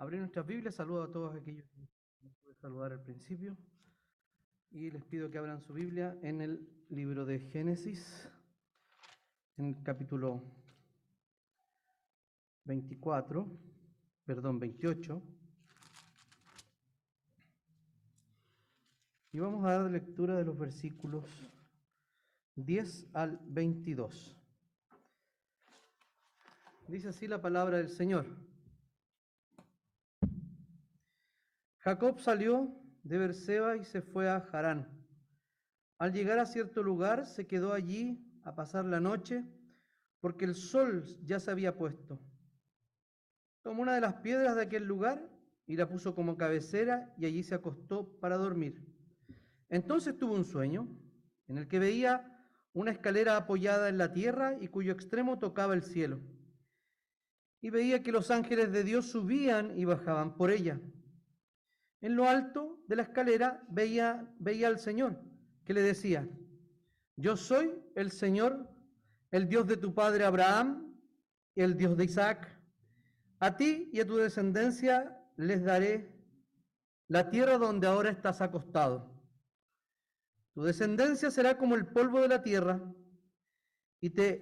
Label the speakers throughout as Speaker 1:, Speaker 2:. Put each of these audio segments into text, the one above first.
Speaker 1: abrir nuestras Biblias. Saludo a todos aquellos que nos pude saludar al principio. Y les pido que abran su Biblia en el libro de Génesis, en el capítulo 24, perdón, 28. Y vamos a dar lectura de los versículos 10 al 22. Dice así la palabra del Señor. Jacob salió de Berseba y se fue a Harán. Al llegar a cierto lugar, se quedó allí a pasar la noche, porque el sol ya se había puesto. Tomó una de las piedras de aquel lugar y la puso como cabecera y allí se acostó para dormir. Entonces tuvo un sueño en el que veía una escalera apoyada en la tierra y cuyo extremo tocaba el cielo. Y veía que los ángeles de Dios subían y bajaban por ella. En lo alto de la escalera veía, veía al Señor, que le decía, yo soy el Señor, el Dios de tu padre Abraham, el Dios de Isaac. A ti y a tu descendencia les daré la tierra donde ahora estás acostado. Tu descendencia será como el polvo de la tierra y te,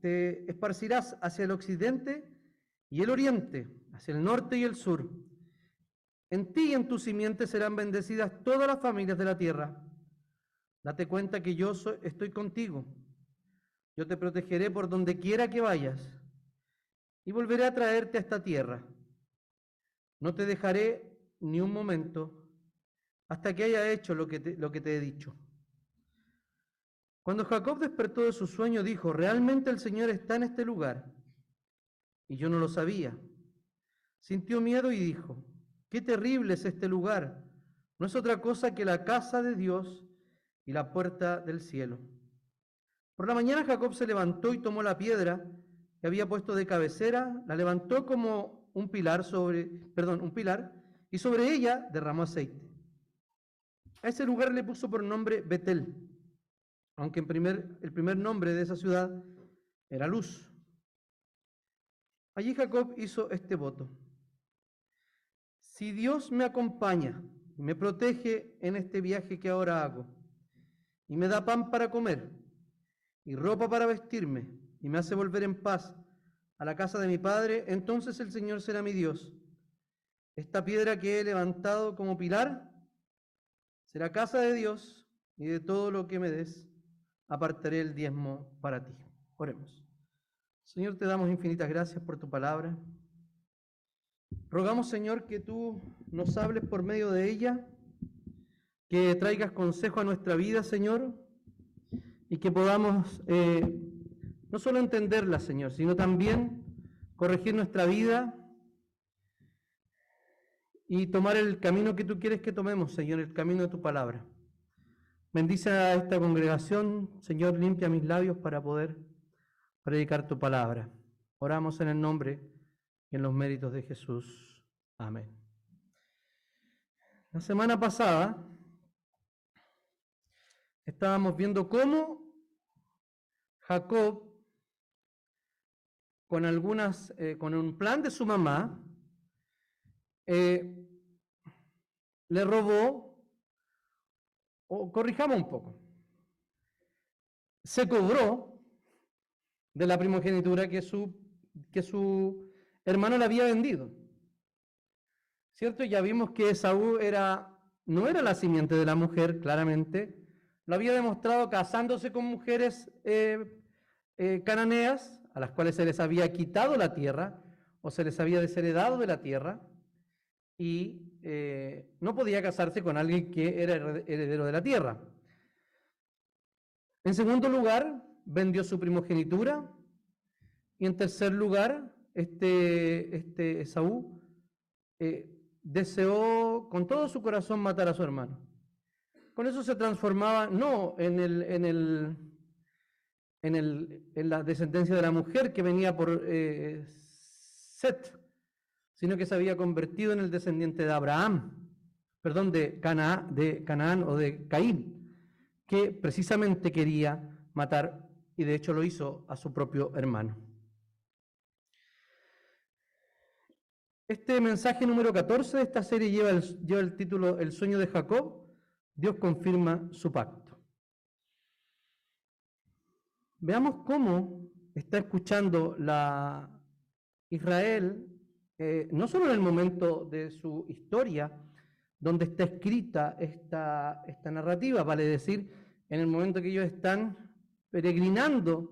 Speaker 1: te esparcirás hacia el occidente y el oriente, hacia el norte y el sur. En ti y en tu simiente serán bendecidas todas las familias de la tierra. Date cuenta que yo soy, estoy contigo. Yo te protegeré por donde quiera que vayas y volveré a traerte a esta tierra. No te dejaré ni un momento hasta que haya hecho lo que te, lo que te he dicho. Cuando Jacob despertó de su sueño, dijo, realmente el Señor está en este lugar. Y yo no lo sabía. Sintió miedo y dijo, qué terrible es este lugar. No es otra cosa que la casa de Dios y la puerta del cielo. Por la mañana Jacob se levantó y tomó la piedra que había puesto de cabecera, la levantó como un pilar sobre, perdón, un pilar, y sobre ella derramó aceite. A ese lugar le puso por nombre Betel, aunque en primer, el primer nombre de esa ciudad era Luz. Allí Jacob hizo este voto. Si Dios me acompaña y me protege en este viaje que ahora hago, y me da pan para comer, y ropa para vestirme, y me hace volver en paz a la casa de mi padre, entonces el Señor será mi Dios. Esta piedra que he levantado como pilar Será casa de Dios y de todo lo que me des, apartaré el diezmo para ti. Oremos. Señor, te damos infinitas gracias por tu palabra. Rogamos, Señor, que tú nos hables por medio de ella, que traigas consejo a nuestra vida, Señor, y que podamos eh, no solo entenderla, Señor, sino también corregir nuestra vida y tomar el camino que tú quieres que tomemos, Señor, el camino de tu palabra. Bendice a esta congregación, Señor, limpia mis labios para poder predicar tu palabra. Oramos en el nombre en los méritos de Jesús. Amén. La semana pasada estábamos viendo cómo Jacob, con algunas, eh, con un plan de su mamá, eh, le robó, o corrijamos un poco, se cobró de la primogenitura que su, que su hermano le había vendido. ¿Cierto? Ya vimos que Esaú era, no era la simiente de la mujer, claramente. Lo había demostrado casándose con mujeres eh, eh, cananeas, a las cuales se les había quitado la tierra o se les había desheredado de la tierra y eh, no podía casarse con alguien que era heredero de la tierra. En segundo lugar, vendió su primogenitura. Y en tercer lugar, este, este eh, deseó con todo su corazón matar a su hermano. Con eso se transformaba no en, el, en, el, en, el, en la descendencia de la mujer que venía por eh, Set, sino que se había convertido en el descendiente de Abraham, perdón, de, de Canaán o de Caín, que precisamente quería matar y de hecho lo hizo a su propio hermano. Este mensaje número 14 de esta serie lleva el, lleva el título El sueño de Jacob. Dios confirma su pacto. Veamos cómo está escuchando la Israel, eh, no solo en el momento de su historia, donde está escrita esta, narrativa, vale decir, en el momento que ellos están peregrinando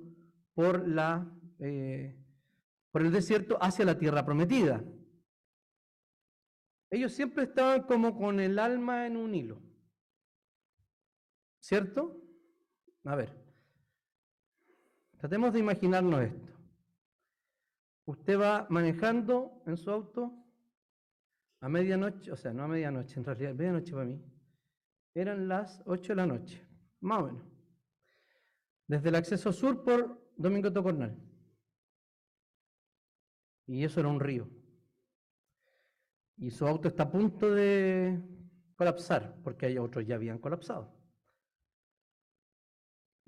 Speaker 1: por, la, eh, por el desierto hacia la tierra prometida. Ellos siempre estaban como con el alma en un hilo. ¿Cierto? A ver, tratemos de imaginarnos esto. Usted va manejando en su auto a medianoche, o sea, no a medianoche, en realidad, medianoche para mí, eran las 8 de la noche, más o menos. Desde el acceso sur por Domingo Tocornal. Y eso era un río. Y su auto está a punto de colapsar, porque hay otros ya habían colapsado.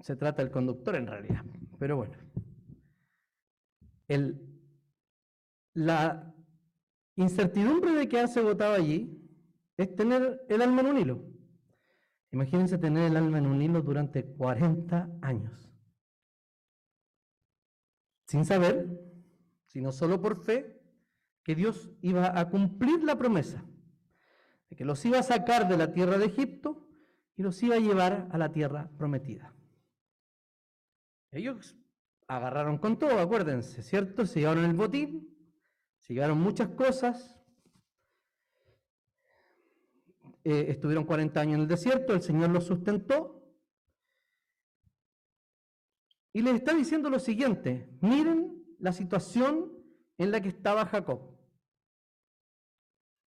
Speaker 1: Se trata del conductor en realidad, pero bueno. La incertidumbre de quedarse botado allí es tener el alma en un hilo. Imagínense tener el alma en un hilo durante 40 años. Sin saber, sino solo por fe, que Dios iba a cumplir la promesa, de que los iba a sacar de la tierra de Egipto y los iba a llevar a la tierra prometida. Ellos agarraron con todo, acuérdense, ¿cierto? Se llevaron el botín, se llevaron muchas cosas, eh, estuvieron 40 años en el desierto, el Señor los sustentó. Y les está diciendo lo siguiente, miren la situación en la que estaba Jacob,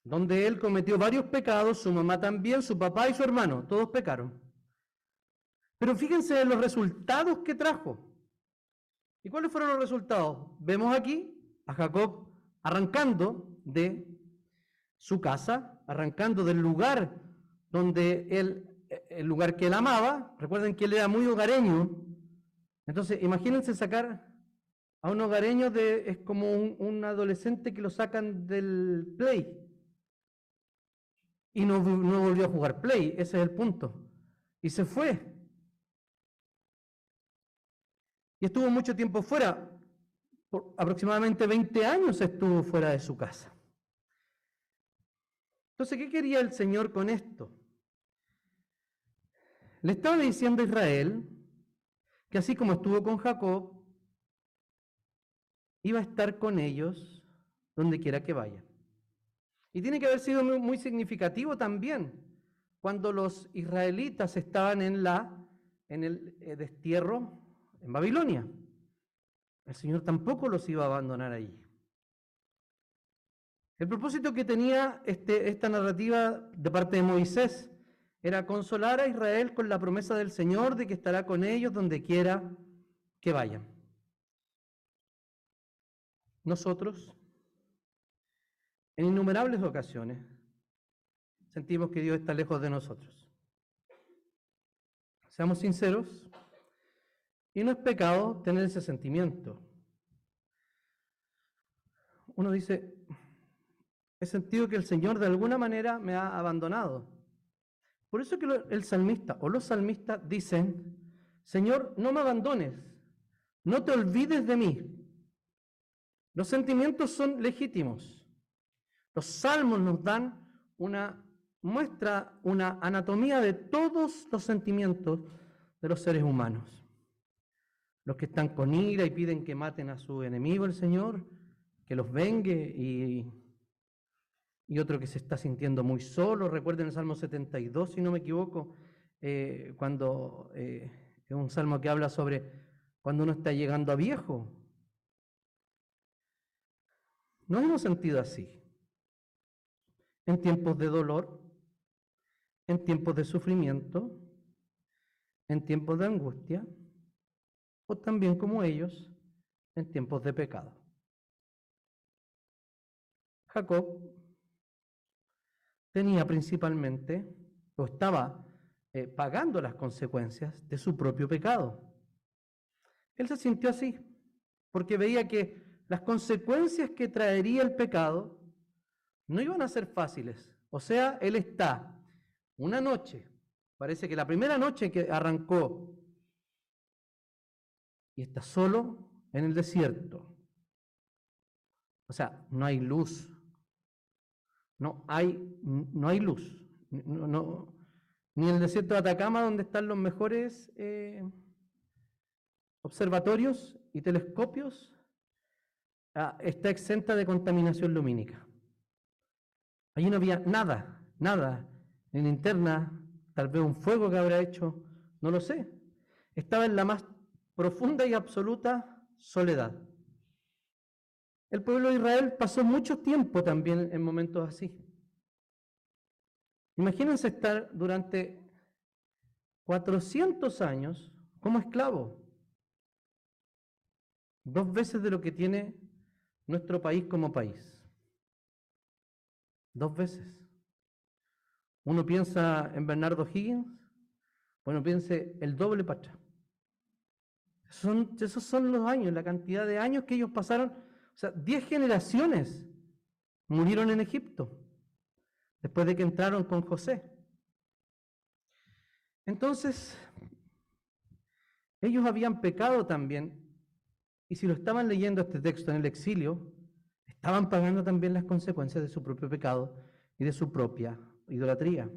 Speaker 1: donde él cometió varios pecados, su mamá también, su papá y su hermano, todos pecaron. Pero fíjense en los resultados que trajo. ¿Y cuáles fueron los resultados? Vemos aquí a Jacob arrancando de su casa, arrancando del lugar donde él, el lugar que él amaba. Recuerden que él era muy hogareño. Entonces, imagínense sacar a un hogareño de, es como un, un adolescente que lo sacan del play. Y no, no volvió a jugar play, ese es el punto. Y se fue. Y estuvo mucho tiempo fuera, aproximadamente 20 años estuvo fuera de su casa. Entonces, ¿qué quería el Señor con esto? Le estaba diciendo a Israel que así como estuvo con Jacob, iba a estar con ellos donde quiera que vayan. Y tiene que haber sido muy, significativo también cuando los israelitas estaban en, la, en el eh, destierro en Babilonia. El Señor tampoco los iba a abandonar allí. El propósito que tenía este, esta narrativa de parte de Moisés era consolar a Israel con la promesa del Señor de que estará con ellos donde quiera que vayan. Nosotros, en innumerables ocasiones, sentimos que Dios está lejos de nosotros. Seamos sinceros, y no es pecado tener ese sentimiento. Uno dice, he sentido que el Señor de alguna manera me ha abandonado. Por eso que el salmista o los salmistas dicen, Señor, no me abandones, no te olvides de mí. Los sentimientos son legítimos. Los salmos nos dan una muestra, una anatomía de todos los sentimientos de los seres humanos los que están con ira y piden que maten a su enemigo, el Señor, que los vengue, y, otro que se está sintiendo muy solo. Recuerden el Salmo 72, si no me equivoco, eh, cuando eh, es un salmo que habla sobre cuando uno está llegando a viejo. Nos hemos sentido así. En tiempos de dolor, en tiempos de sufrimiento, en tiempos de angustia o también como ellos en tiempos de pecado. Jacob tenía principalmente, o estaba eh, pagando las consecuencias de su propio pecado. Él se sintió así, porque veía que las consecuencias que traería el pecado no iban a ser fáciles. O sea, él está una noche, parece que la primera noche que arrancó, y está solo en el desierto. O sea, no hay luz. No hay, no hay luz. Ni en el desierto de Atacama, donde están los mejores eh, observatorios y telescopios, ah, está exenta de contaminación lumínica. Allí no había nada, nada. En linterna, tal vez un fuego que habrá hecho, no lo sé. Estaba en la más profunda y absoluta soledad. El pueblo de Israel pasó mucho tiempo también en momentos así. Imagínense estar durante 400 años como esclavo. Dos veces de lo que tiene nuestro país como país. Dos veces. Uno piensa en Bernardo Higgins, bueno, piense el doble para esos son los años, la cantidad de años que ellos pasaron. O sea, diez generaciones murieron en Egipto después de que entraron con José. Entonces, ellos habían pecado también, y si lo estaban leyendo este texto en el exilio, estaban pagando también las consecuencias de su propio pecado y de su propia idolatría.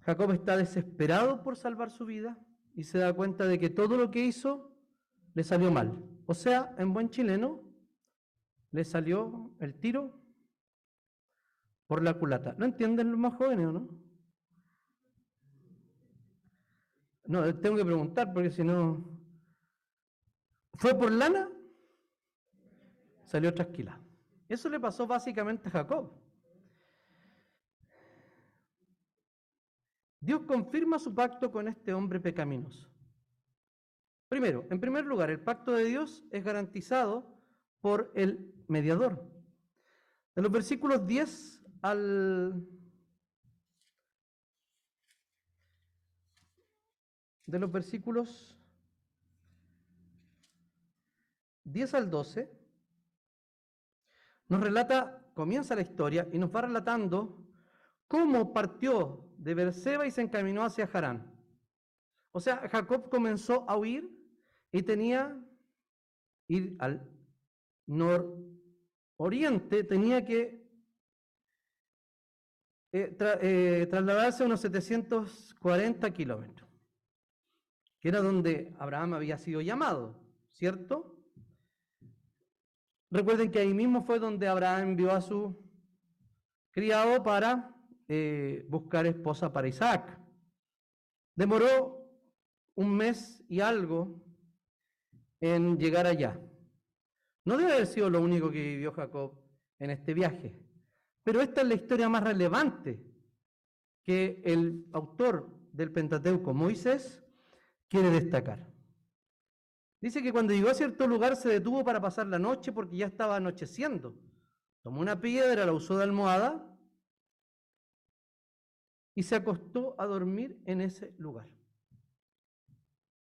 Speaker 1: Jacob está desesperado por salvar su vida y se da cuenta de que todo lo que hizo le salió mal. O sea, en buen chileno, le salió el tiro por la culata. ¿No entienden los más jóvenes o no? No, tengo que preguntar porque si no... ¿Fue por lana? Salió trasquila. Eso le pasó básicamente a Jacob. Dios confirma su pacto con este hombre pecaminoso. Primero, en primer lugar, el pacto de Dios es garantizado por el mediador. De los versículos 10 al... De los versículos 10 al 12, nos relata, comienza la historia y nos va relatando cómo partió de Berseba y se encaminó hacia Harán. O sea, Jacob comenzó a huir y tenía ir al nororiente, tenía que eh, eh, trasladarse unos 740 kilómetros, que era donde Abraham había sido llamado, ¿cierto? Recuerden que ahí mismo fue donde Abraham envió a su criado para eh, buscar esposa para Isaac. Demoró un mes y algo en llegar allá. No debe haber sido lo único que vivió Jacob en este viaje, pero esta es la historia más relevante que el autor del Pentateuco, Moisés, quiere destacar. Dice que cuando llegó a cierto lugar se detuvo para pasar la noche porque ya estaba anocheciendo. Tomó una piedra, la usó de almohada y se acostó a dormir en ese lugar.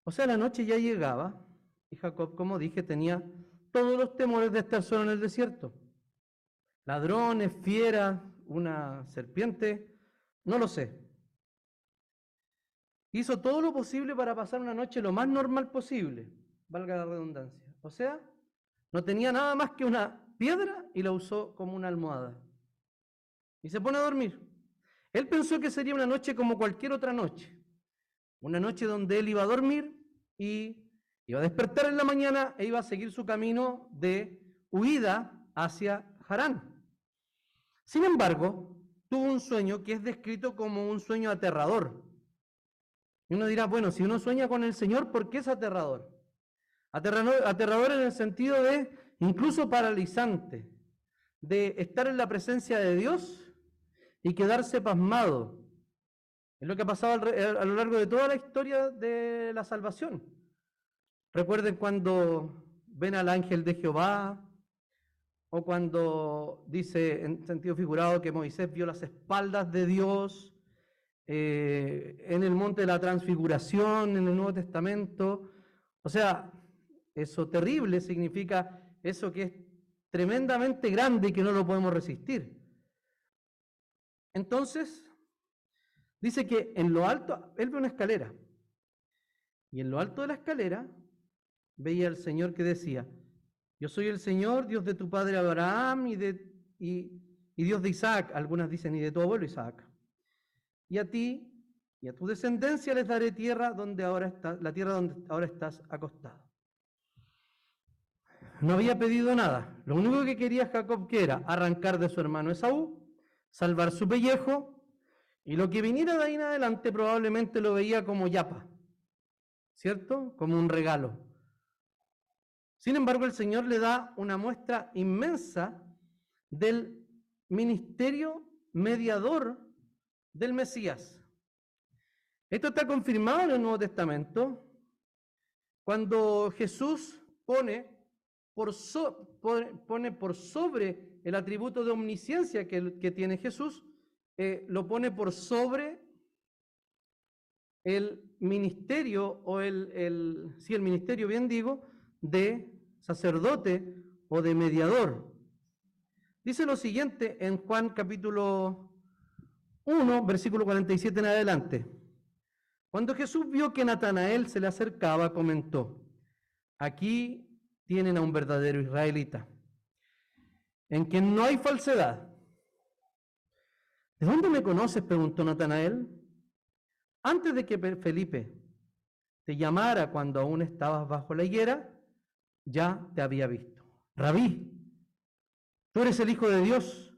Speaker 1: O sea, la noche ya llegaba y Jacob, como dije, tenía todos los temores de estar solo en el desierto. Ladrones, fieras, una serpiente, no lo sé. Hizo todo lo posible para pasar una noche lo más normal posible, valga la redundancia. O sea, no tenía nada más que una piedra y la usó como una almohada. Y se pone a dormir. Él pensó que sería una noche como cualquier otra noche, una noche donde él iba a dormir y iba a despertar en la mañana e iba a seguir su camino de huida hacia Harán. Sin embargo, tuvo un sueño que es descrito como un sueño aterrador. Y uno dirá, bueno, si uno sueña con el Señor, ¿por qué es aterrador? Aterrador, en el sentido de incluso paralizante, de estar en la presencia de Dios y quedarse pasmado. Es lo que ha pasado a lo largo de toda la historia de la salvación. Recuerden cuando ven al ángel de Jehová, o cuando dice en sentido figurado que Moisés vio las espaldas de Dios eh, en el monte de la transfiguración, en el Nuevo Testamento. O sea, eso terrible significa eso que es tremendamente grande y que no lo podemos resistir. Entonces, dice que en lo alto, él ve una escalera, y en lo alto de la escalera veía al Señor que decía, yo soy el Señor, Dios de tu padre Abraham y, de, y, Dios de Isaac, algunas dicen, y de tu abuelo Isaac. Y a ti y a tu descendencia les daré tierra donde ahora estás, la tierra donde ahora estás acostado. No había pedido nada. Lo único que quería Jacob que era arrancar de su hermano Esaú, salvar su pellejo, y lo que viniera de ahí en adelante probablemente lo veía como yapa, ¿cierto? Como un regalo. Sin embargo, el Señor le da una muestra inmensa del ministerio mediador del Mesías. Esto está confirmado en el Nuevo Testamento cuando Jesús pone pone por sobre el atributo de omnisciencia que, tiene Jesús, eh, lo pone por sobre el ministerio, o el, el, sí, el ministerio, bien digo, de sacerdote o de mediador. Dice lo siguiente en Juan capítulo 1, versículo 47 en adelante. Cuando Jesús vio que Natanael se le acercaba, comentó, aquí tienen a un verdadero israelita, en quien no hay falsedad. ¿De dónde me conoces? preguntó Natanael. Antes de que Felipe te llamara cuando aún estabas bajo la higuera, ya te había visto. Rabí, tú eres el Hijo de Dios,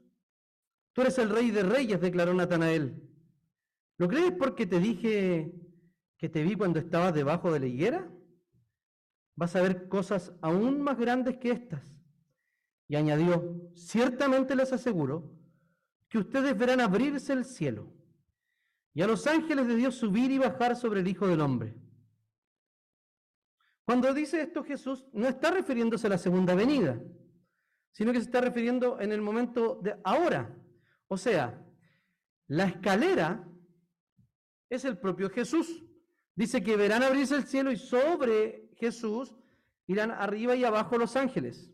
Speaker 1: tú eres el Rey de Reyes, declaró Natanael. ¿Lo crees porque te dije que te vi cuando estabas debajo de la higuera? Vas a ver cosas aún más grandes que estas. Y añadió, ciertamente les aseguro que ustedes verán abrirse el cielo y a los ángeles de Dios subir y bajar sobre el Hijo del Hombre. Cuando dice esto Jesús, no está refiriéndose a la segunda venida, sino que se está refiriendo en el momento de ahora. O sea, la escalera es el propio Jesús. Dice que verán abrirse el cielo y sobre Jesús irán arriba y abajo los ángeles.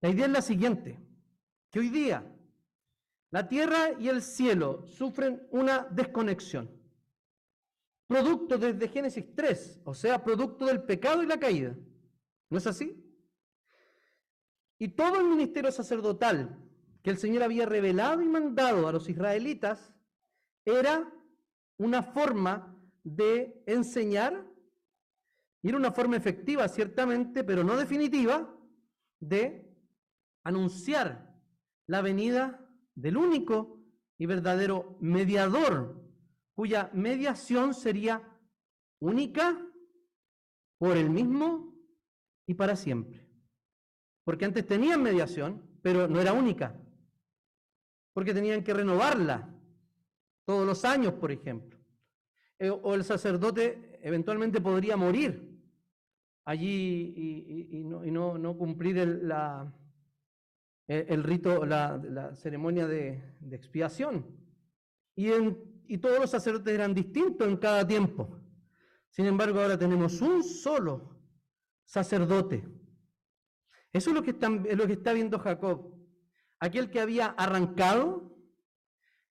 Speaker 1: La idea es la siguiente, que hoy día la tierra y el cielo sufren una desconexión, producto desde Génesis 3, o sea, producto del pecado y la caída. ¿No es así? Y todo el ministerio sacerdotal que el Señor había revelado y mandado a los israelitas era una forma de enseñar, y era una forma efectiva ciertamente, pero no definitiva, de anunciar la venida del único y verdadero mediador, cuya mediación sería única por el mismo y para siempre. Porque antes tenían mediación, pero no era única, porque tenían que renovarla todos los años, por ejemplo. Eh, o el sacerdote eventualmente podría morir allí y, no, cumplir el, la, el, rito, la, ceremonia de, expiación. Y, y todos los sacerdotes eran distintos en cada tiempo. Sin embargo, ahora tenemos un solo sacerdote. Eso es lo que, es lo que está viendo Jacob. Aquel que había arrancado,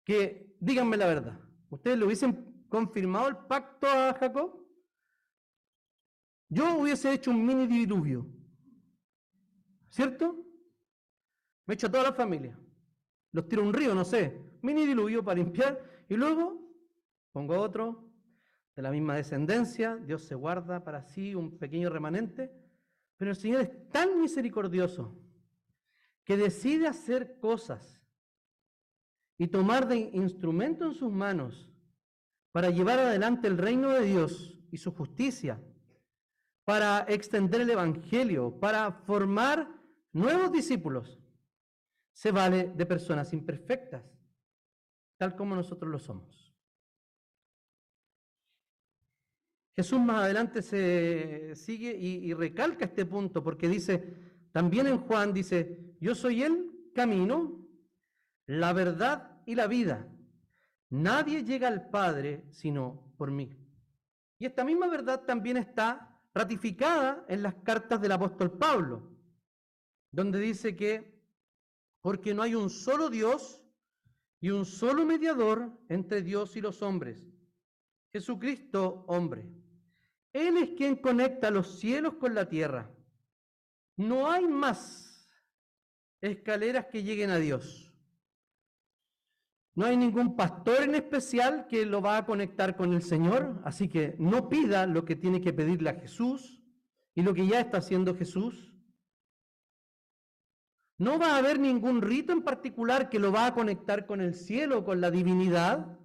Speaker 1: que díganme la verdad, ¿ustedes le hubiesen confirmado el pacto a Jacob? Yo hubiese hecho un mini diluvio, ¿cierto? Me echo a toda la familia, los tiro a un río, no sé, mini diluvio para limpiar, y luego pongo otro de la misma descendencia, Dios se guarda para sí un pequeño remanente, pero el Señor es tan misericordioso que decide hacer cosas y tomar de instrumento en sus manos para llevar adelante el reino de Dios y su justicia, para extender el Evangelio, para formar nuevos discípulos, se vale de personas imperfectas, tal como nosotros lo somos. Jesús más adelante se sigue y, recalca este punto porque dice, también en Juan dice, yo soy el camino, la verdad y la vida. Nadie llega al Padre sino por mí. Y esta misma verdad también está ratificada en las cartas del apóstol Pablo. donde dice que porque no hay un solo Dios y un solo mediador entre Dios y los hombres, Jesucristo hombre. Él es quien conecta los cielos con la tierra. No hay más escaleras que lleguen a Dios. No hay ningún pastor en especial que lo va a conectar con el Señor, así que no pida lo que tiene que pedirle a Jesús y lo que ya está haciendo Jesús. No va a haber ningún rito en particular que lo va a conectar con el cielo, con la divinidad.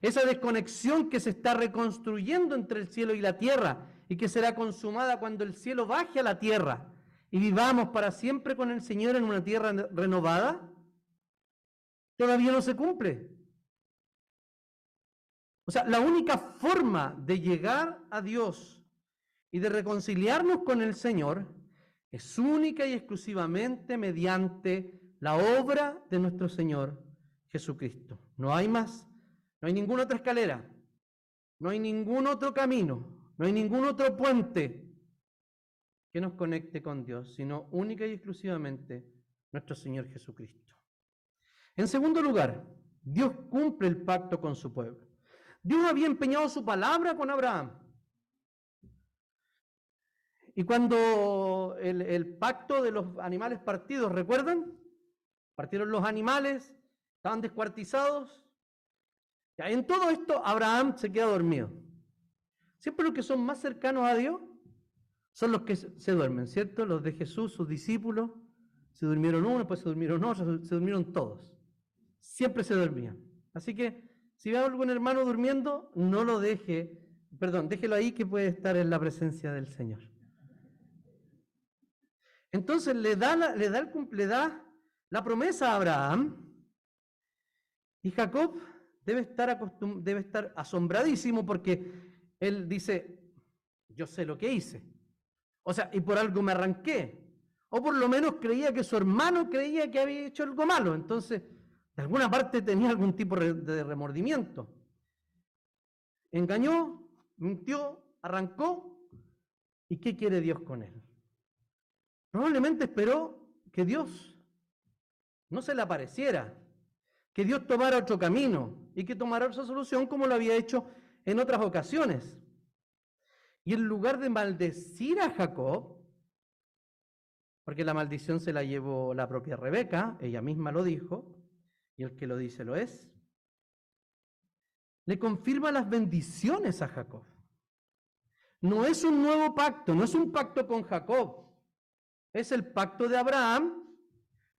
Speaker 1: Esa desconexión que se está reconstruyendo entre el cielo y la tierra y que será consumada cuando el cielo baje a la tierra y vivamos para siempre con el Señor en una tierra renovada, todavía no se cumple. O sea, la única forma de llegar a Dios y de reconciliarnos con el Señor es única y exclusivamente mediante la obra de nuestro Señor Jesucristo. No hay más, no hay ninguna otra escalera, no hay ningún otro camino, no hay ningún otro puente que nos conecte con Dios, sino única y exclusivamente nuestro Señor Jesucristo. En segundo lugar, Dios cumple el pacto con su pueblo. Dios había empeñado su palabra con Abraham. Y cuando el, pacto de los animales partidos, ¿recuerdan? Partieron los animales, estaban descuartizados. En todo esto Abraham se queda dormido. Siempre los que son más cercanos a Dios son los que se duermen, ¿cierto? Los de Jesús, sus discípulos, se durmieron uno, después se durmieron otros, se durmieron todos. Siempre se dormían. Así que si ve a algún hermano durmiendo, no lo deje, perdón, déjelo ahí que puede estar en la presencia del Señor. Entonces le da la, le da, el, le la promesa a Abraham y Jacob debe estar, debe estar asombradísimo porque él dice, yo sé lo que hice. O sea, y por algo me arranqué. O por lo menos creía que su hermano creía que había hecho algo malo. Entonces, de alguna parte tenía algún tipo de remordimiento. Engañó, mintió, arrancó. ¿Y qué quiere Dios con él? Probablemente esperó que Dios no se le apareciera, que Dios tomara otro camino y que tomara otra solución como lo había hecho en otras ocasiones. Y en lugar de maldecir a Jacob, porque la maldición se la llevó la propia Rebeca, ella misma lo dijo, y el que lo dice lo es, le confirma las bendiciones a Jacob. No es un nuevo pacto, no es un pacto con Jacob, es el pacto de Abraham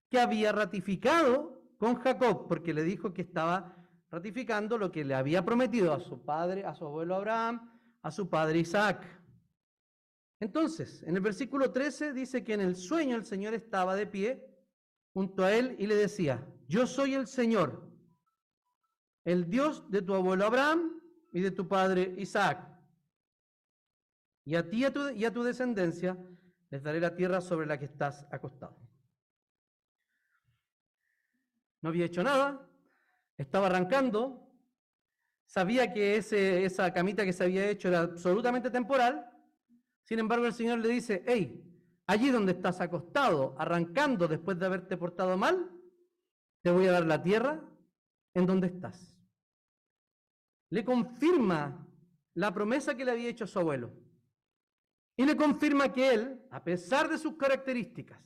Speaker 1: que había ratificado con Jacob, porque le dijo que estaba ratificando lo que le había prometido a su padre, a su abuelo Abraham, a su padre Isaac. Entonces, en el versículo 13 dice que en el sueño el Señor estaba de pie junto a él y le decía, yo soy el Señor, el Dios de tu abuelo Abraham y de tu padre Isaac. Y a ti y a tu, y a tu descendencia les daré la tierra sobre la que estás acostado. No había hecho nada, estaba arrancando, sabía que esa camita que se había hecho era absolutamente temporal, sin embargo el Señor le dice, hey, allí donde estás acostado, arrancando después de haberte portado mal, te voy a dar la tierra en donde estás. Le confirma la promesa que le había hecho a su abuelo. Y le confirma que él, a pesar de sus características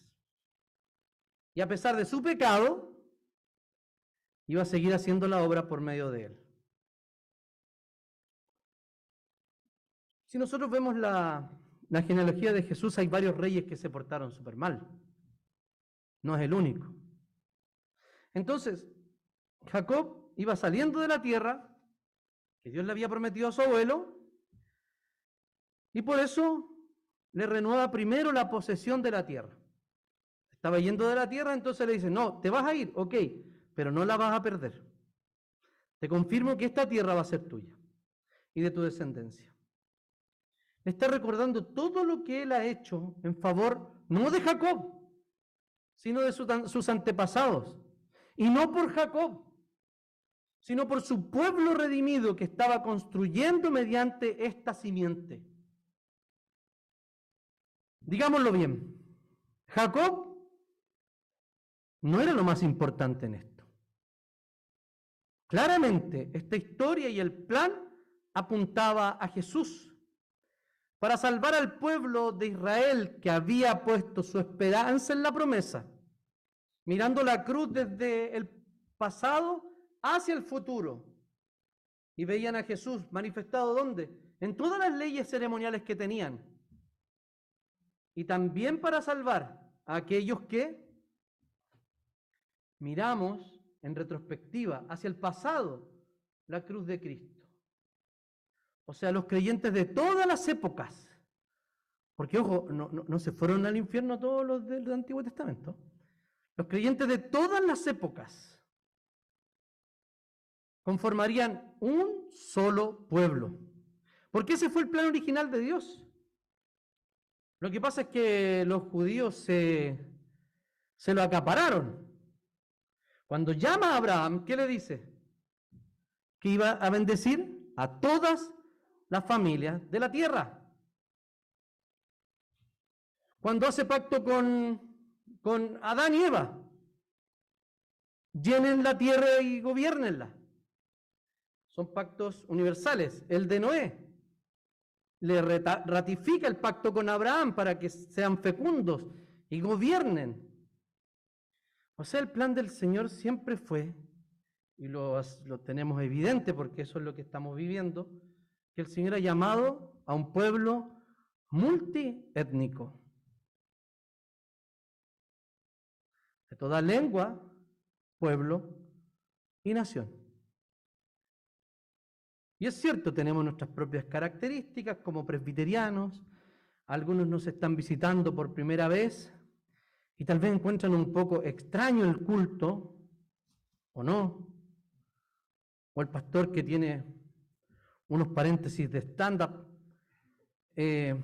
Speaker 1: y a pesar de su pecado, iba a seguir haciendo la obra por medio de él. Nosotros vemos la, la genealogía de Jesús, hay varios reyes que se portaron súper mal. No es el único. Entonces, Jacob iba saliendo de la tierra que Dios le había prometido a su abuelo, y por eso le renueva primero la posesión de la tierra. Estaba yendo de la tierra, entonces le dice, no, te vas a ir, ok, pero no la vas a perder. Te confirmo que esta tierra va a ser tuya y de tu descendencia. Está recordando todo lo que él ha hecho en favor, no de Jacob, sino de sus antepasados. Y no por Jacob, sino por su pueblo redimido que estaba construyendo mediante esta simiente. Digámoslo bien, Jacob no era lo más importante en esto. Claramente, esta historia y el plan apuntaba a Jesús para salvar al pueblo de Israel que había puesto su esperanza en la promesa, mirando la cruz desde el pasado hacia el futuro. Y veían a Jesús manifestado ¿dónde? En todas las leyes ceremoniales que tenían. Y también para salvar a aquellos que miramos en retrospectiva hacia el pasado la cruz de Cristo. O sea, los creyentes de todas las épocas. Porque, ojo, no, se fueron al infierno todos los del Antiguo Testamento. Los creyentes de todas las épocas conformarían un solo pueblo. Porque ese fue el plan original de Dios. Lo que pasa es que los judíos se, se lo acapararon. Cuando llama a Abraham, ¿qué le dice? Que iba a bendecir a todas las familias de la tierra. Cuando hace pacto con, con Adán y Eva, llenen la tierra y gobiernenla. Son pactos universales. El de Noé le ratifica el pacto con Abraham para que sean fecundos y gobiernen. O sea, el plan del Señor siempre fue, y lo, lo tenemos evidente porque eso es lo que estamos viviendo, que el Señor ha llamado a un pueblo multiétnico. De toda lengua, pueblo y nación. Y es cierto, tenemos nuestras propias características como presbiterianos, algunos nos están visitando por primera vez y tal vez encuentran un poco extraño el culto, o no, o el pastor que tiene unos paréntesis de stand-up, eh,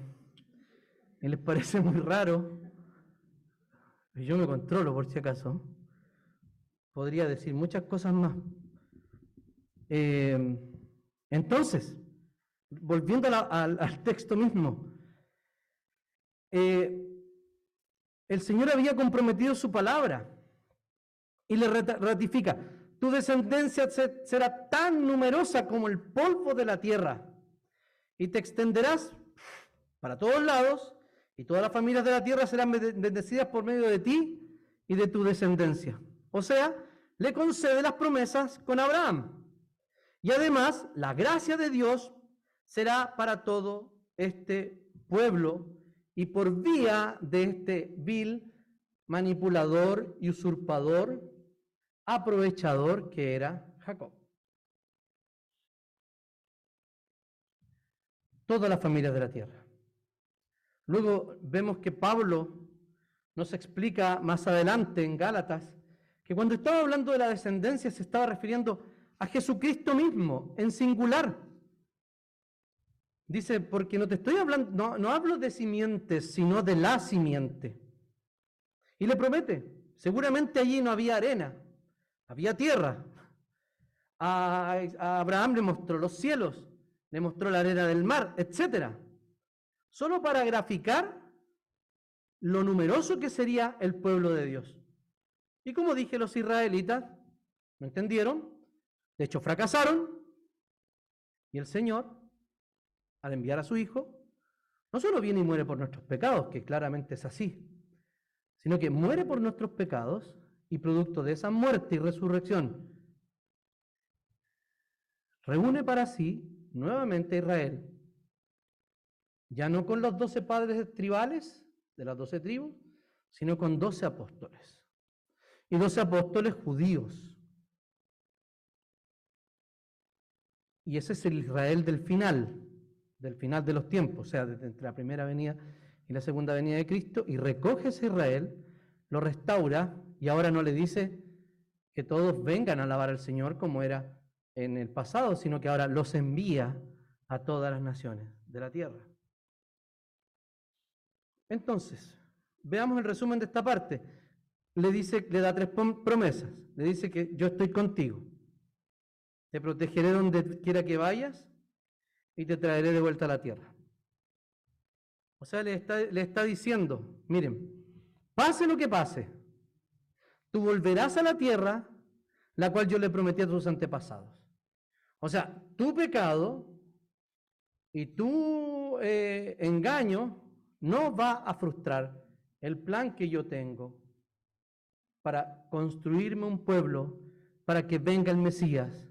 Speaker 1: y les parece muy raro, yo me controlo por si acaso, podría decir muchas cosas más. Eh, entonces, volviendo al, texto mismo, eh, el Señor había comprometido su palabra y le ratifica, tu descendencia será tan numerosa como el polvo de la tierra y te extenderás para todos lados y todas las familias de la tierra serán bendecidas por medio de ti y de tu descendencia. O sea, le concede las promesas con Abraham. Y además, la gracia de Dios será para todo este pueblo y por vía de este vil manipulador y usurpador aprovechador que era Jacob. Todas las familias de la tierra. Luego vemos que Pablo nos explica más adelante en Gálatas que cuando estaba hablando de la descendencia se estaba refiriendo a Jesucristo mismo, en singular. Dice, porque no te estoy hablando, no, no hablo de simientes, sino de la simiente. Y le promete, seguramente allí no había arena, había tierra. A, Abraham le mostró los cielos, le mostró la arena del mar, etc. Solo para graficar lo numeroso que sería el pueblo de Dios. Y como dije, los israelitas no entendieron, de hecho fracasaron, y el Señor, al enviar a su Hijo, no solo viene y muere por nuestros pecados, que claramente es así, sino que muere por nuestros pecados y producto de esa muerte y resurrección, reúne para sí nuevamente a Israel, ya no con los doce padres tribales de las doce tribus, sino con doce apóstoles. Y doce apóstoles judíos. Y ese es el Israel del final, del final de los tiempos, o sea, entre la primera venida y la segunda venida de Cristo, y recoge ese Israel, lo restaura y ahora no le dice que todos vengan a alabar al Señor como era en el pasado, sino que ahora los envía a todas las naciones de la tierra. Entonces, veamos el resumen de esta parte. Le dice, le da tres promesas. Le dice que yo estoy contigo. Te protegeré donde quiera que vayas y te traeré de vuelta a la tierra. O sea, le está, le está diciendo, miren, pase lo que pase, tú volverás a la tierra, la cual yo le prometí a tus antepasados. O sea, tu pecado y tu eh, engaño no va a frustrar el plan que yo tengo para construirme un pueblo, para que venga el Mesías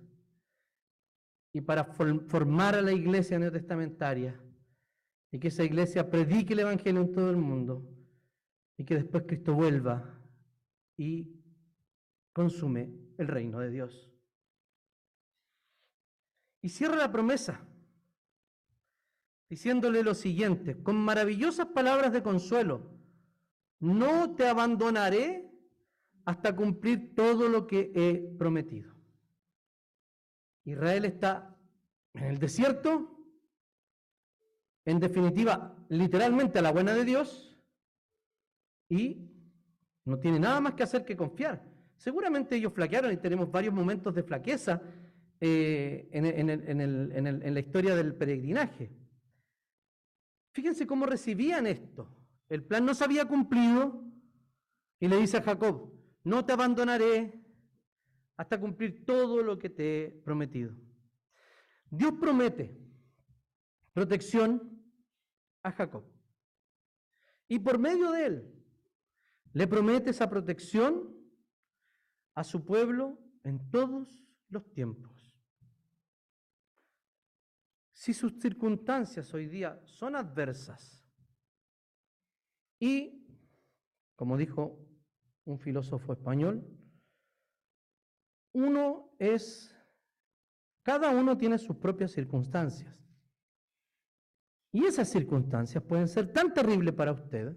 Speaker 1: y para formar a la iglesia neotestamentaria y que esa iglesia predique el Evangelio en todo el mundo y que después Cristo vuelva y consume el reino de Dios. Y cierra la promesa diciéndole lo siguiente, con maravillosas palabras de consuelo, no te abandonaré hasta cumplir todo lo que he prometido. Israel está en el desierto, en definitiva, literalmente a la buena de Dios, y no tiene nada más que hacer que confiar. Seguramente ellos flaquearon y tenemos varios momentos de flaqueza eh, en, la historia del peregrinaje. Fíjense cómo recibían esto. El plan no se había cumplido y le dice a Jacob, no te abandonaré hasta cumplir todo lo que te he prometido. Dios promete protección a Jacob. Y por medio de él, le promete esa protección a su pueblo en todos los tiempos. Si sus circunstancias hoy día son adversas y, como dijo un filósofo español, uno es, cada uno tiene sus propias circunstancias. Y esas circunstancias pueden ser tan terribles para usted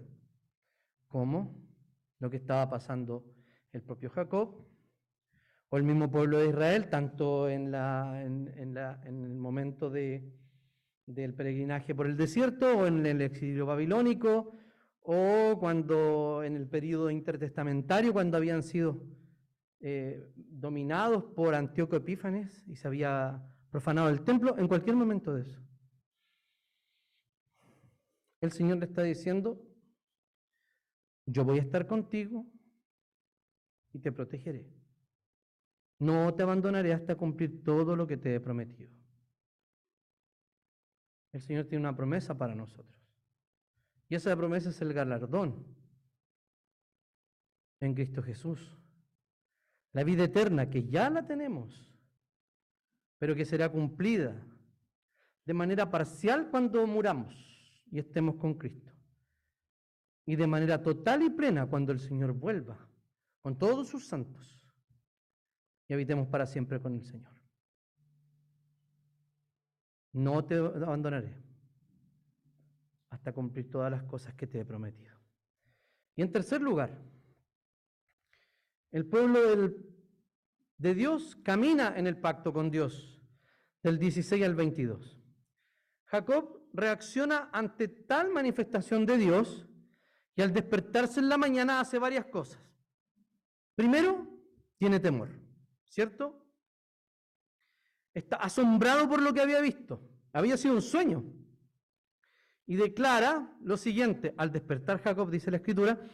Speaker 1: como lo que estaba pasando el propio Jacob o el mismo pueblo de Israel, tanto en, el momento de, del peregrinaje por el desierto o en el exilio babilónico o cuando en el periodo intertestamentario, cuando habían sido eh, dominados por Antíoco Epífanes y se había profanado el templo, en cualquier momento de eso. El Señor le está diciendo, yo voy a estar contigo y te protegeré. No te abandonaré hasta cumplir todo lo que te he prometido. El Señor tiene una promesa para nosotros. Y esa promesa es el galardón en Cristo Jesús. La vida eterna que ya la tenemos, pero que será cumplida de manera parcial cuando muramos y estemos con Cristo. Y de manera total y plena cuando el Señor vuelva con todos sus santos y habitemos para siempre con el Señor. No te abandonaré hasta cumplir todas las cosas que te he prometido. Y en tercer lugar, el pueblo de Dios camina en el pacto con Dios, del 16 al 22. Jacob reacciona ante tal manifestación de Dios y al despertarse en la mañana hace varias cosas. Primero, tiene temor. ¿cierto? Está asombrado por lo que había visto. Había sido un sueño. Y declara lo siguiente, al despertar Jacob, dice la escritura,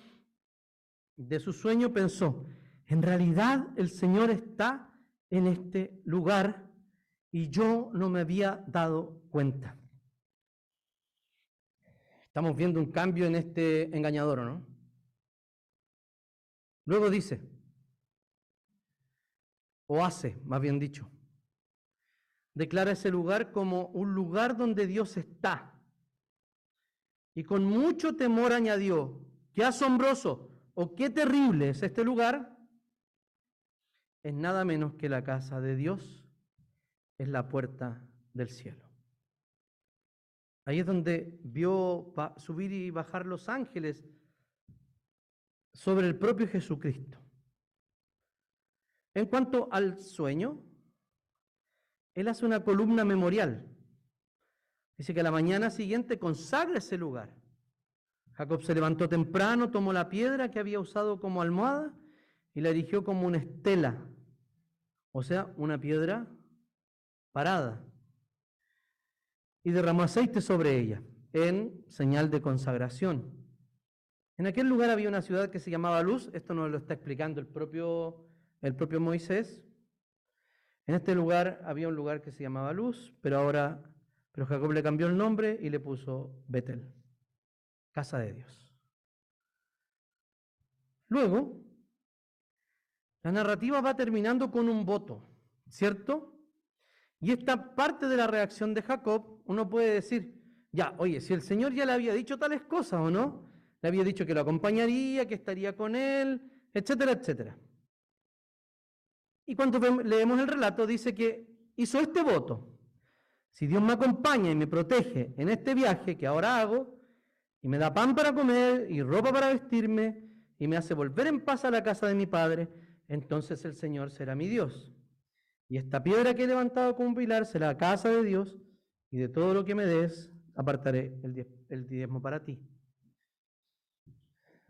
Speaker 1: de su sueño pensó, en realidad el Señor está en este lugar y yo no me había dado cuenta. Estamos viendo un cambio en este engañador, ¿no? Luego dice, o hace, más bien dicho. Declara ese lugar como un lugar donde Dios está. Y con mucho temor añadió, qué asombroso o qué terrible es este lugar. Es nada menos que la casa de Dios, es la puerta del cielo. Ahí es donde vio subir y bajar los ángeles sobre el propio Jesucristo. En cuanto al sueño, él hace una columna memorial. Dice que a la mañana siguiente consagra ese lugar. Jacob se levantó temprano, tomó la piedra que había usado como almohada y la erigió como una estela, o sea, una piedra parada, y derramó aceite sobre ella. en señal de consagración. En aquel lugar había una ciudad que se llamaba Luz, esto nos lo está explicando el propio, el propio Moisés. En este lugar había un lugar que se llamaba Luz, pero ahora, pero Jacob le cambió el nombre y le puso Betel, casa de Dios. Luego, la narrativa va terminando con un voto, ¿cierto? Y esta parte de la reacción de Jacob, uno puede decir, ya, oye, si el Señor ya le había dicho tales cosas o no, le había dicho que lo acompañaría, que estaría con él, etcétera, etcétera. Y cuando leemos el relato dice que hizo este voto. Si Dios me acompaña y me protege en este viaje que ahora hago, y me da pan para comer y ropa para vestirme, y me hace volver en paz a la casa de mi padre, entonces el Señor será mi Dios. Y esta piedra que he levantado como pilar será casa de Dios, y de todo lo que me des apartaré el diezmo para ti.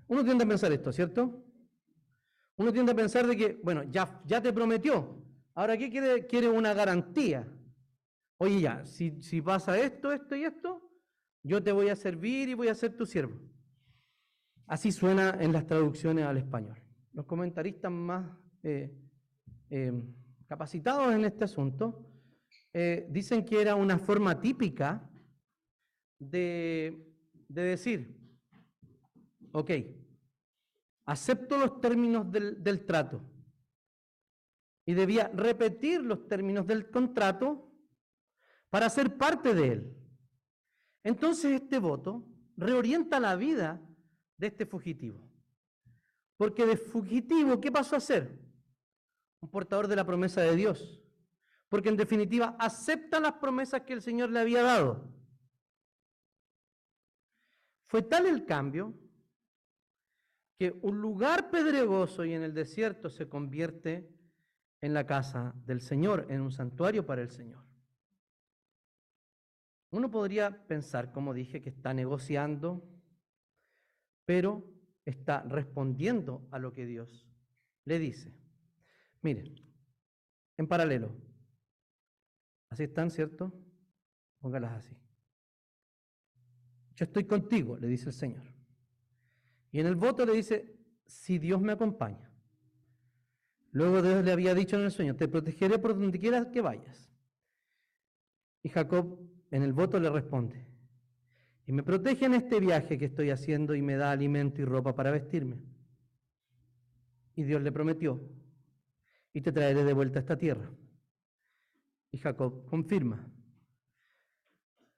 Speaker 1: Uno tiende a pensar esto, ¿cierto? Uno tiende a pensar de que, bueno, ya, te prometió, ahora ¿qué quiere? Quiere una garantía. Oye, ya, si, si pasa esto, esto y esto, yo te voy a servir y voy a ser tu siervo. Así suena en las traducciones al español los comentaristas más eh, eh, capacitados en este asunto eh, dicen que era una forma típica de, decir, ok, acepto los términos del, del trato y debía repetir los términos del contrato para ser parte de él. Entonces este voto reorienta la vida de este fugitivo. Porque de fugitivo, ¿qué pasó a ser? Un portador de la promesa de Dios. Porque en definitiva acepta las promesas que el Señor le había dado. Fue tal el cambio que un lugar pedregoso y en el desierto se convierte en la casa del Señor, en un santuario para el Señor. Uno podría pensar, como dije, que está negociando, pero está respondiendo a lo que Dios le dice. Miren, en paralelo. Así están, ¿cierto? Póngalas así. Yo estoy contigo, le dice el Señor. Y en el voto le dice, si Dios me acompaña. Luego Dios le había dicho en el sueño, te protegeré por donde quieras que vayas. Y Jacob en el voto le responde, y me protege en este viaje que estoy haciendo y me da alimento y ropa para vestirme. Y Dios le prometió, y te traeré de vuelta a esta tierra. Y Jacob confirma,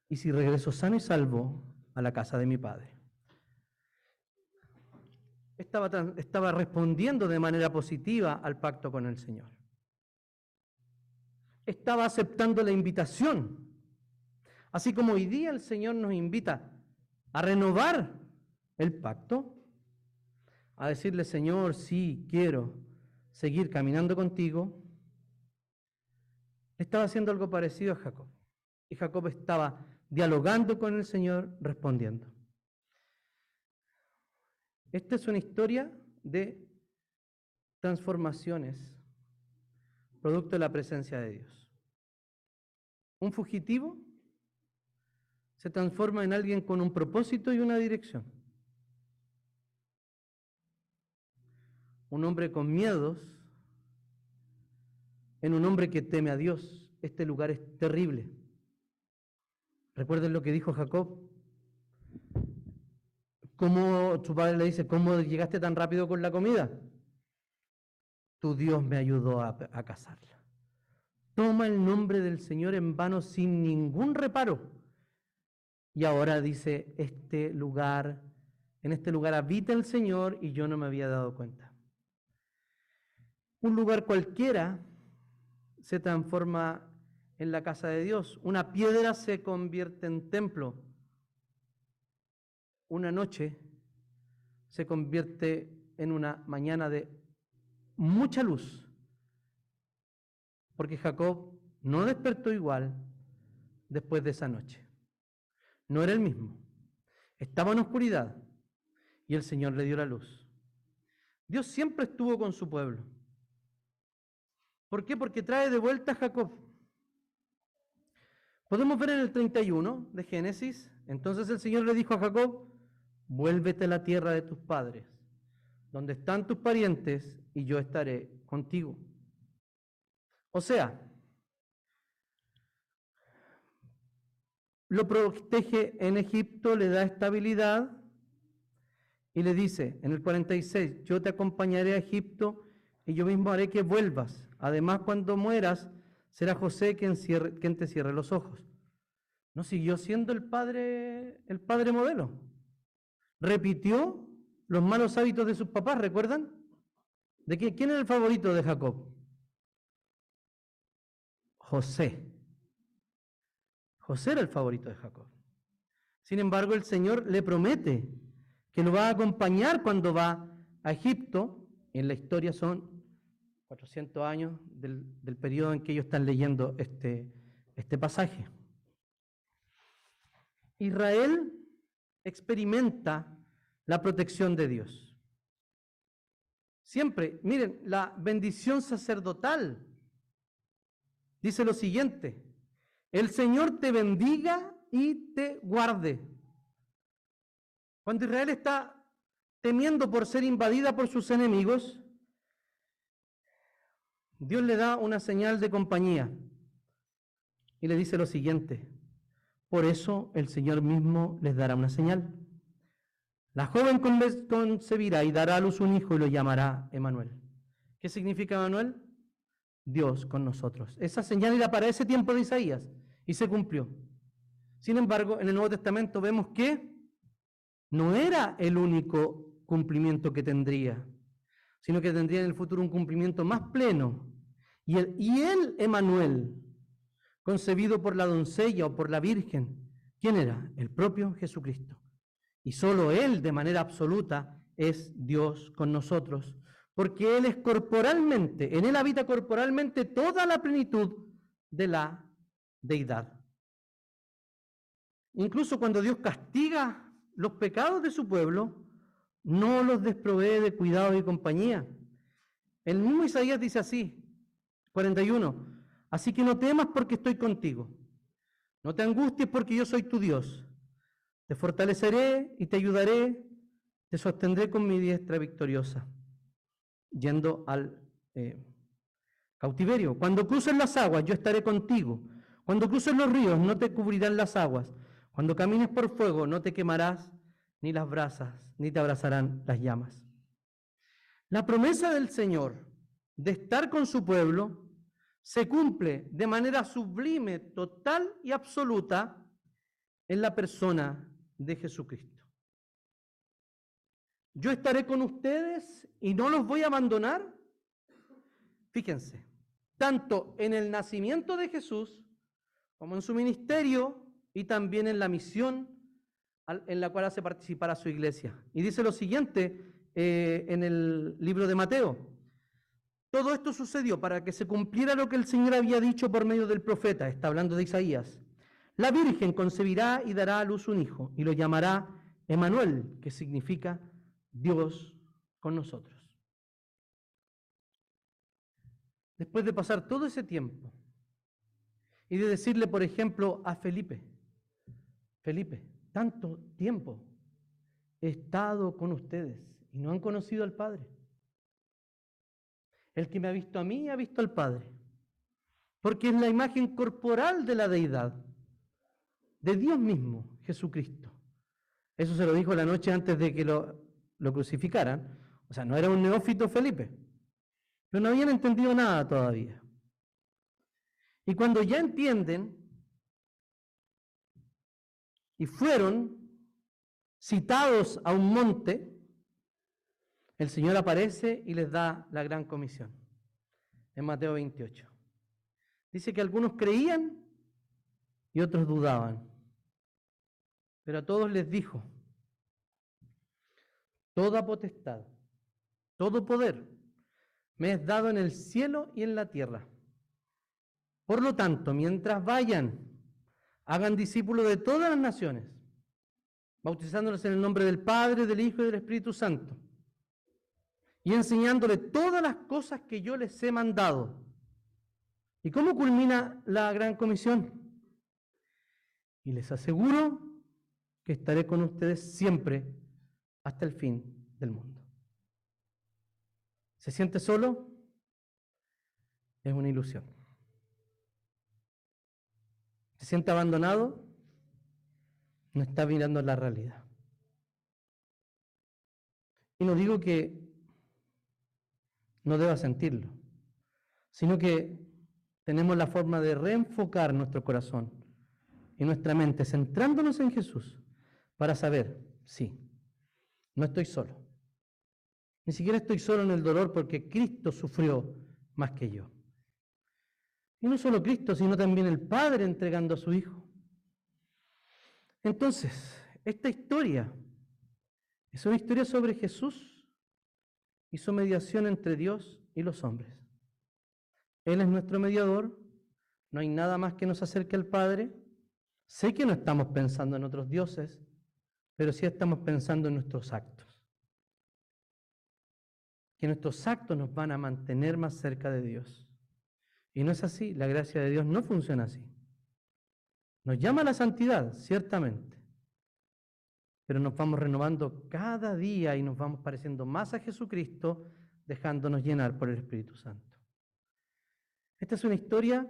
Speaker 1: y si regreso sano y salvo a la casa de mi padre. Estaba, estaba respondiendo de manera positiva al pacto con el Señor. Estaba aceptando la invitación Así como hoy día el Señor nos invita a renovar el pacto, a decirle, Señor, sí, quiero seguir caminando contigo, estaba haciendo algo parecido a Jacob. Y Jacob estaba dialogando con el Señor, respondiendo. Esta es una historia de transformaciones, producto de la presencia de Dios. Un fugitivo se transforma en alguien con un propósito y una dirección. Un hombre con miedos en un hombre que teme a Dios. Este lugar es terrible. Recuerden lo que dijo Jacob. ¿Cómo su padre le dice, cómo llegaste tan rápido con la comida? Tu Dios me ayudó a, a cazarla. Toma el nombre del Señor en vano sin ningún reparo y ahora dice, este lugar, en este lugar habita el Señor y yo no me había dado cuenta. Un lugar cualquiera se transforma en la casa de Dios. Una piedra se convierte en templo. Una noche se convierte en una mañana de mucha luz. Porque Jacob no despertó igual después de esa noche no era el mismo. Estaba en oscuridad y el Señor le dio la luz. Dios siempre estuvo con su pueblo. ¿Por qué? Porque trae de vuelta a Jacob. Podemos ver en el 31 de Génesis, Entonces el Señor le dijo a Jacob, vuélvete a la tierra de tus padres, donde están tus parientes, y yo estaré contigo. O sea, lo protege en Egipto, le da estabilidad y le dice en el 46, yo te acompañaré a Egipto y yo mismo haré que vuelvas. Además, cuando mueras, será José quien, te cierre los ojos. No siguió siendo el padre, el padre modelo. Repitió los malos hábitos de sus papás, ¿recuerdan? ¿De quién era el favorito de Jacob? José. José era el favorito de Jacob. Sin embargo, el Señor le promete que lo va a acompañar cuando va a Egipto. En la historia son 400 años del, del periodo en que ellos están leyendo este, este pasaje. Israel experimenta la protección de Dios. Siempre, miren, la bendición sacerdotal dice lo siguiente, el Señor te bendiga y te guarde. Cuando Israel está temiendo por ser invadida por sus enemigos, Dios le da una señal de compañía y le dice lo siguiente, por eso el Señor mismo les dará una señal. La joven concebirá y dará a luz un hijo y lo llamará Emanuel. ¿Qué significa Emanuel? Dios con nosotros. Esa señal era para ese tiempo de Isaías y se cumplió. Sin embargo, en el Nuevo Testamento vemos que no era el único cumplimiento que tendría, sino que tendría en el futuro un cumplimiento más pleno. Y, el, él, Emanuel, concebido por la doncella o por la Virgen, ¿quién era? El propio Jesucristo. Y solo Él de manera absoluta es Dios con nosotros, porque Él es corporalmente, en Él habita corporalmente toda la plenitud de la deidad. Incluso cuando Dios castiga los pecados de su pueblo, no los desprovee de cuidado y compañía. El mismo Isaías dice así, 41, así que no temas porque estoy contigo, no te angusties porque yo soy tu Dios, te fortaleceré y te ayudaré, te sostendré con mi diestra victoriosa, yendo al eh, cautiverio. Cuando cruces las aguas, yo estaré contigo. Cuando cruces los ríos, no te cubrirán las aguas. Cuando camines por fuego, no te quemarás ni las brasas, ni te abrazarán las llamas. La promesa del Señor de estar con su pueblo se cumple de manera sublime, total y absoluta en la persona de Jesucristo. Yo estaré con ustedes y no los voy a abandonar. Fíjense, tanto en el nacimiento de Jesús como en su ministerio y también en la misión en la cual hace participar a su iglesia. Y dice lo siguiente eh, en el libro de Mateo. Todo esto sucedió para que se cumpliera lo que el Señor había dicho por medio del profeta, está hablando de Isaías. La Virgen concebirá y dará a luz un hijo y lo llamará Emanuel, que significa Dios con nosotros. Después de pasar todo ese tiempo y de decirle, por ejemplo, a Felipe, Felipe, tanto tiempo he estado con ustedes y no han conocido al Padre. El que me ha visto a mí ha visto al Padre, porque es la imagen corporal de la deidad, de Dios mismo, Jesucristo. Eso se lo dijo la noche antes de que lo, crucificaran. O sea, no era un neófito Felipe, pero no habían entendido nada todavía. Y cuando ya entienden, y fueron citados a un monte, el Señor aparece y les da la gran comisión. En Mateo 28. Dice que algunos creían y otros dudaban. Pero a todos les dijo, toda potestad, todo poder me es dado en el cielo y en la tierra. Por lo tanto, mientras vayan Hagan discípulos de todas las naciones, bautizándolos en el nombre del Padre, del Hijo y del Espíritu Santo, y enseñándoles todas las cosas que yo les he mandado. ¿Y cómo culmina la gran comisión? Y les aseguro que estaré con ustedes siempre hasta el fin del mundo. ¿Se siente solo? Es una ilusión. ¿Se siente abandonado? No está mirando la realidad. Y no digo que no deba sentirlo, sino que tenemos la forma de reenfocar nuestro corazón y nuestra mente centrándonos en Jesús para saber, sí, no estoy solo. Ni siquiera estoy solo en el dolor porque Cristo sufrió más que yo. Y no solo Cristo, sino también el Padre entregando a su Hijo. Entonces, esta historia es una historia sobre Jesús su mediación entre Dios y los hombres. Él es nuestro mediador, no hay nada más que nos acerque al Padre. Sé que no estamos pensando en otros dioses, pero sí estamos pensando en nuestros actos. Que nuestros actos nos van a mantener más cerca de Dios. Y no es así, la gracia de Dios no funciona así. Nos llama a la santidad, ciertamente, pero nos vamos renovando cada día y nos vamos pareciendo más a Jesucristo, dejándonos llenar por el Espíritu Santo. Esta es una historia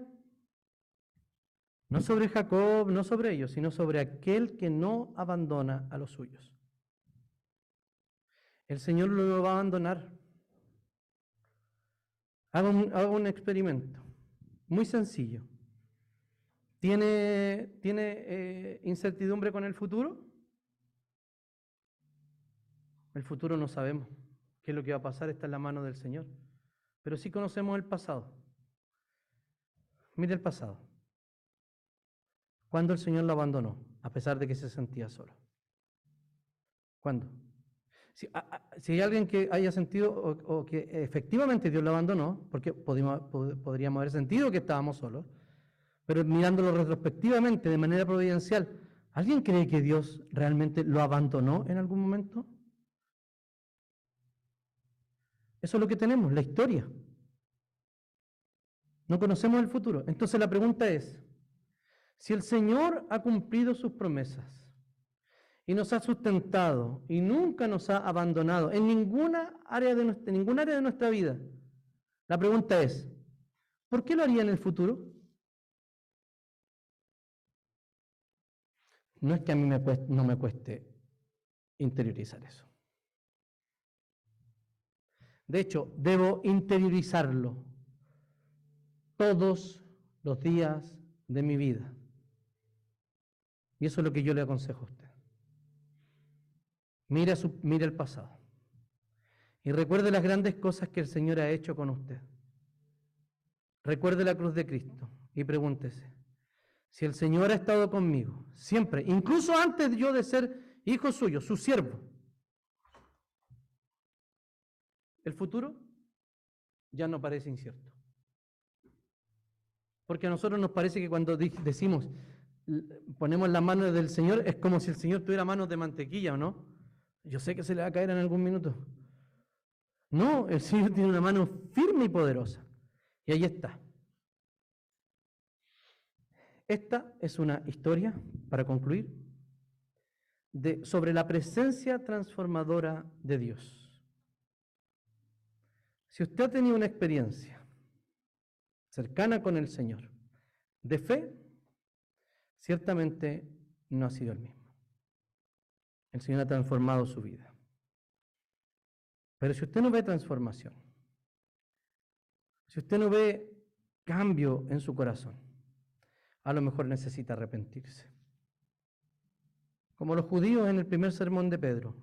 Speaker 1: no sobre Jacob, no sobre ellos, sino sobre aquel que no abandona a los suyos. El Señor lo va a abandonar. Haga un, experimento muy sencillo. ¿Tiene, tiene eh, incertidumbre con el futuro? El futuro no sabemos. ¿Qué es lo que va a pasar? Está en la mano del Señor. Pero sí conocemos el pasado. Mire el pasado. ¿Cuándo el Señor lo abandonó? A pesar de que se sentía solo. ¿Cuándo? Si, hay alguien que haya sentido o, que efectivamente Dios lo abandonó, porque podríamos haber sentido que estábamos solos, pero mirándolo retrospectivamente, de manera providencial, ¿alguien cree que Dios realmente lo abandonó en algún momento? Eso es lo que tenemos, la historia. No conocemos el futuro. Entonces la pregunta es, si el Señor ha cumplido sus promesas y nos ha sustentado y nunca nos ha abandonado en ninguna área de nuestra, área de nuestra vida, la pregunta es, ¿por qué lo haría en el futuro? No es que a mí no me cueste interiorizar eso. De hecho, debo interiorizarlo todos los días de mi vida. Y eso es lo que yo le aconsejo a usted. Mire, su, mire el pasado. Y recuerde las grandes cosas que el Señor ha hecho con usted. Recuerde la cruz de Cristo y pregúntese, si el Señor ha estado conmigo, siempre, incluso antes yo de ser hijo suyo, su siervo, el futuro ya no parece incierto. Porque a nosotros nos parece que cuando decimos, ponemos las manos del Señor, es como si el Señor tuviera manos de mantequilla, ¿o no? Yo sé que se le va a caer en algún minuto. No, el Señor tiene una mano firme y poderosa. Y ahí está. Esta es una historia, para concluir, de, sobre la presencia transformadora de Dios. Si usted ha tenido una experiencia cercana con el Señor, de fe, ciertamente no ha sido el mismo. El Señor ha transformado su vida. Pero si usted no ve transformación, si usted no ve cambio en su corazón, a lo mejor necesita arrepentirse. Como los judíos en el primer sermón de Pedro,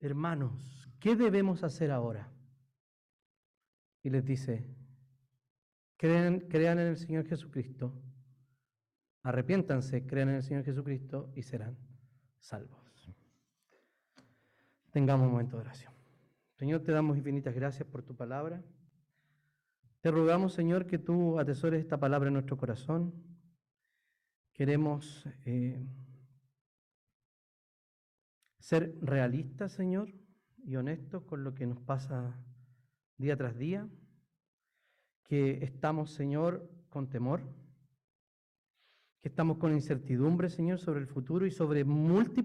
Speaker 1: hermanos, ¿qué debemos hacer ahora? Y les dice, crean, crean en el Señor Jesucristo Arrepiéntanse, crean en el Señor Jesucristo y serán salvos. Tengamos un momento de oración. Señor, te damos infinitas gracias por tu palabra. Te rogamos, Señor, que tú atesores esta palabra en nuestro corazón. Queremos eh, ser realistas, Señor, y honestos con lo que nos pasa día tras día. Que estamos, Señor, con temor que estamos con incertidumbre, Señor, sobre el futuro y sobre múltiples